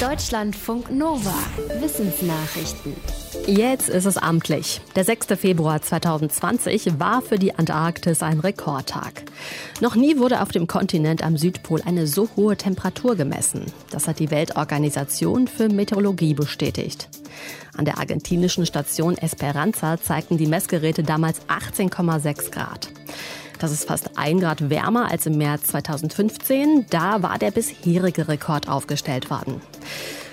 Deutschlandfunk Nova. Wissensnachrichten. Jetzt ist es amtlich. Der 6. Februar 2020 war für die Antarktis ein Rekordtag. Noch nie wurde auf dem Kontinent am Südpol eine so hohe Temperatur gemessen. Das hat die Weltorganisation für Meteorologie bestätigt. An der argentinischen Station Esperanza zeigten die Messgeräte damals 18,6 Grad. Das ist fast ein Grad wärmer als im März 2015. Da war der bisherige Rekord aufgestellt worden.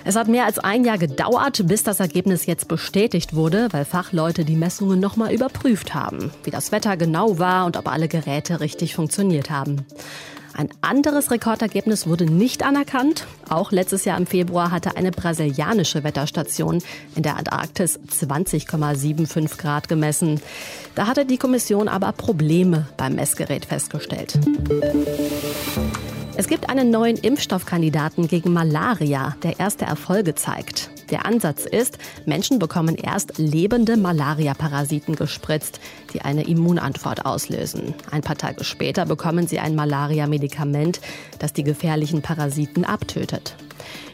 Es hat mehr als ein Jahr gedauert, bis das Ergebnis jetzt bestätigt wurde, weil Fachleute die Messungen nochmal überprüft haben, wie das Wetter genau war und ob alle Geräte richtig funktioniert haben. Ein anderes Rekordergebnis wurde nicht anerkannt. Auch letztes Jahr im Februar hatte eine brasilianische Wetterstation in der Antarktis 20,75 Grad gemessen. Da hatte die Kommission aber Probleme beim Messgerät festgestellt. Es gibt einen neuen Impfstoffkandidaten gegen Malaria, der erste Erfolge zeigt. Der Ansatz ist, Menschen bekommen erst lebende Malaria-Parasiten gespritzt, die eine Immunantwort auslösen. Ein paar Tage später bekommen sie ein Malaria-Medikament, das die gefährlichen Parasiten abtötet.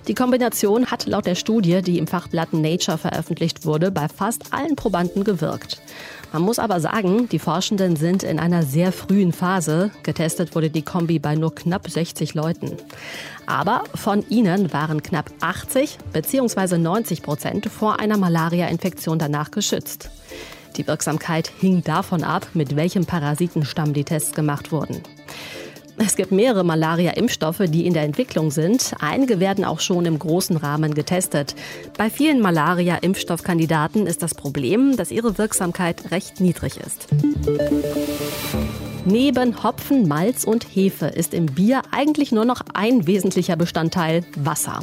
Die Kombination hat laut der Studie, die im Fachblatt Nature veröffentlicht wurde, bei fast allen Probanden gewirkt. Man muss aber sagen, die Forschenden sind in einer sehr frühen Phase. Getestet wurde die Kombi bei nur knapp 60 Leuten. Aber von ihnen waren knapp 80 bzw. 90 Prozent vor einer Malaria-Infektion danach geschützt. Die Wirksamkeit hing davon ab, mit welchem Parasitenstamm die Tests gemacht wurden. Es gibt mehrere Malaria-Impfstoffe, die in der Entwicklung sind. Einige werden auch schon im großen Rahmen getestet. Bei vielen Malaria-Impfstoffkandidaten ist das Problem, dass ihre Wirksamkeit recht niedrig ist. Neben Hopfen, Malz und Hefe ist im Bier eigentlich nur noch ein wesentlicher Bestandteil Wasser.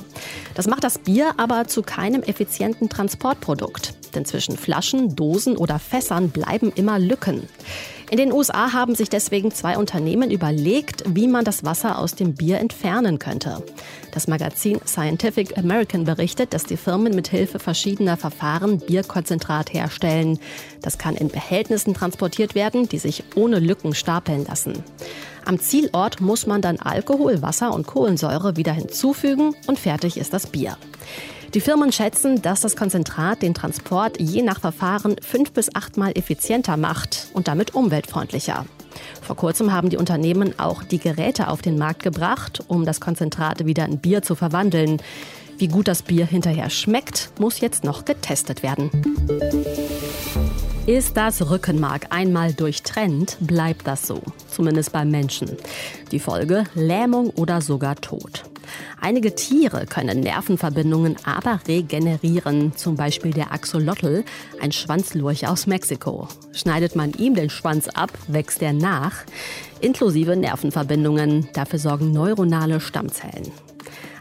Das macht das Bier aber zu keinem effizienten Transportprodukt. Denn zwischen Flaschen, Dosen oder Fässern bleiben immer Lücken. In den USA haben sich deswegen zwei Unternehmen überlegt, wie man das Wasser aus dem Bier entfernen könnte. Das Magazin Scientific American berichtet, dass die Firmen mit Hilfe verschiedener Verfahren Bierkonzentrat herstellen. Das kann in Behältnissen transportiert werden, die sich ohne Lücken stapeln lassen. Am Zielort muss man dann Alkohol, Wasser und Kohlensäure wieder hinzufügen und fertig ist das Bier. Die Firmen schätzen, dass das Konzentrat den Transport je nach Verfahren fünf bis achtmal effizienter macht und damit umweltfreundlicher. Vor kurzem haben die Unternehmen auch die Geräte auf den Markt gebracht, um das Konzentrat wieder in Bier zu verwandeln. Wie gut das Bier hinterher schmeckt, muss jetzt noch getestet werden. Ist das Rückenmark einmal durchtrennt, bleibt das so, zumindest beim Menschen. Die Folge Lähmung oder sogar Tod. Einige Tiere können Nervenverbindungen aber regenerieren, zum Beispiel der Axolotl, ein Schwanzlurch aus Mexiko. Schneidet man ihm den Schwanz ab, wächst er nach, inklusive Nervenverbindungen. Dafür sorgen neuronale Stammzellen.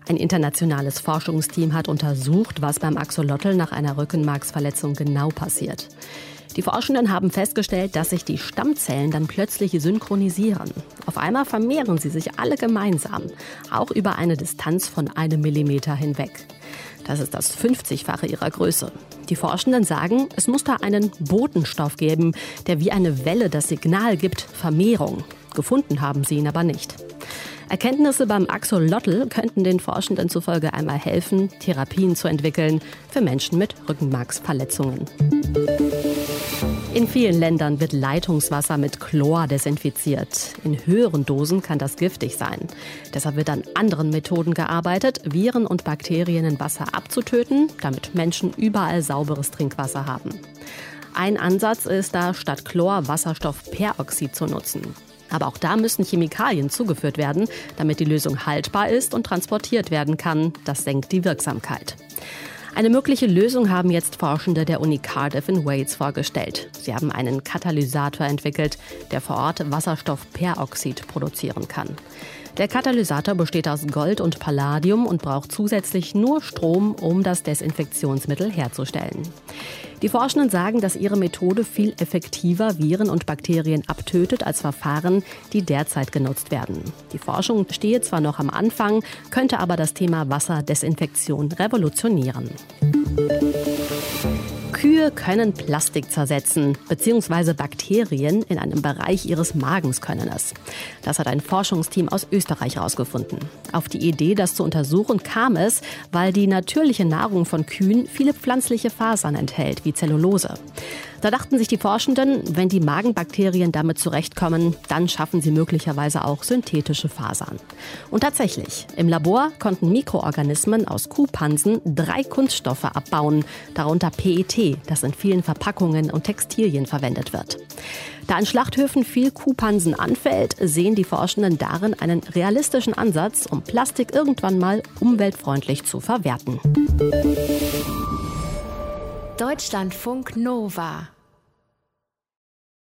Ein internationales Forschungsteam hat untersucht, was beim Axolotl nach einer Rückenmarksverletzung genau passiert. Die Forschenden haben festgestellt, dass sich die Stammzellen dann plötzlich synchronisieren. Auf einmal vermehren sie sich alle gemeinsam, auch über eine Distanz von einem Millimeter hinweg. Das ist das 50-fache ihrer Größe. Die Forschenden sagen, es muss da einen Botenstoff geben, der wie eine Welle das Signal gibt, Vermehrung. Gefunden haben sie ihn aber nicht. Erkenntnisse beim Axolotl könnten den Forschenden zufolge einmal helfen, Therapien zu entwickeln für Menschen mit Rückenmarksverletzungen. In vielen Ländern wird Leitungswasser mit Chlor desinfiziert. In höheren Dosen kann das giftig sein. Deshalb wird an anderen Methoden gearbeitet, Viren und Bakterien in Wasser abzutöten, damit Menschen überall sauberes Trinkwasser haben. Ein Ansatz ist da, statt Chlor Wasserstoffperoxid zu nutzen. Aber auch da müssen Chemikalien zugeführt werden, damit die Lösung haltbar ist und transportiert werden kann. Das senkt die Wirksamkeit. Eine mögliche Lösung haben jetzt Forschende der Uni Cardiff in Wales vorgestellt. Sie haben einen Katalysator entwickelt, der vor Ort Wasserstoffperoxid produzieren kann. Der Katalysator besteht aus Gold und Palladium und braucht zusätzlich nur Strom, um das Desinfektionsmittel herzustellen. Die Forschenden sagen, dass ihre Methode viel effektiver Viren und Bakterien abtötet als Verfahren, die derzeit genutzt werden. Die Forschung stehe zwar noch am Anfang, könnte aber das Thema Wasserdesinfektion revolutionieren. Kühe können Plastik zersetzen, beziehungsweise Bakterien in einem Bereich ihres Magens können es. Das hat ein Forschungsteam aus Österreich herausgefunden. Auf die Idee, das zu untersuchen, kam es, weil die natürliche Nahrung von Kühen viele pflanzliche Fasern enthält, wie Zellulose. Da dachten sich die Forschenden, wenn die Magenbakterien damit zurechtkommen, dann schaffen sie möglicherweise auch synthetische Fasern. Und tatsächlich, im Labor konnten Mikroorganismen aus Kuhpansen drei Kunststoffe abbauen, darunter PET, das in vielen Verpackungen und Textilien verwendet wird. Da an Schlachthöfen viel Kuhpansen anfällt, sehen die Forschenden darin einen realistischen Ansatz, um Plastik irgendwann mal umweltfreundlich zu verwerten. Deutschlandfunk Nova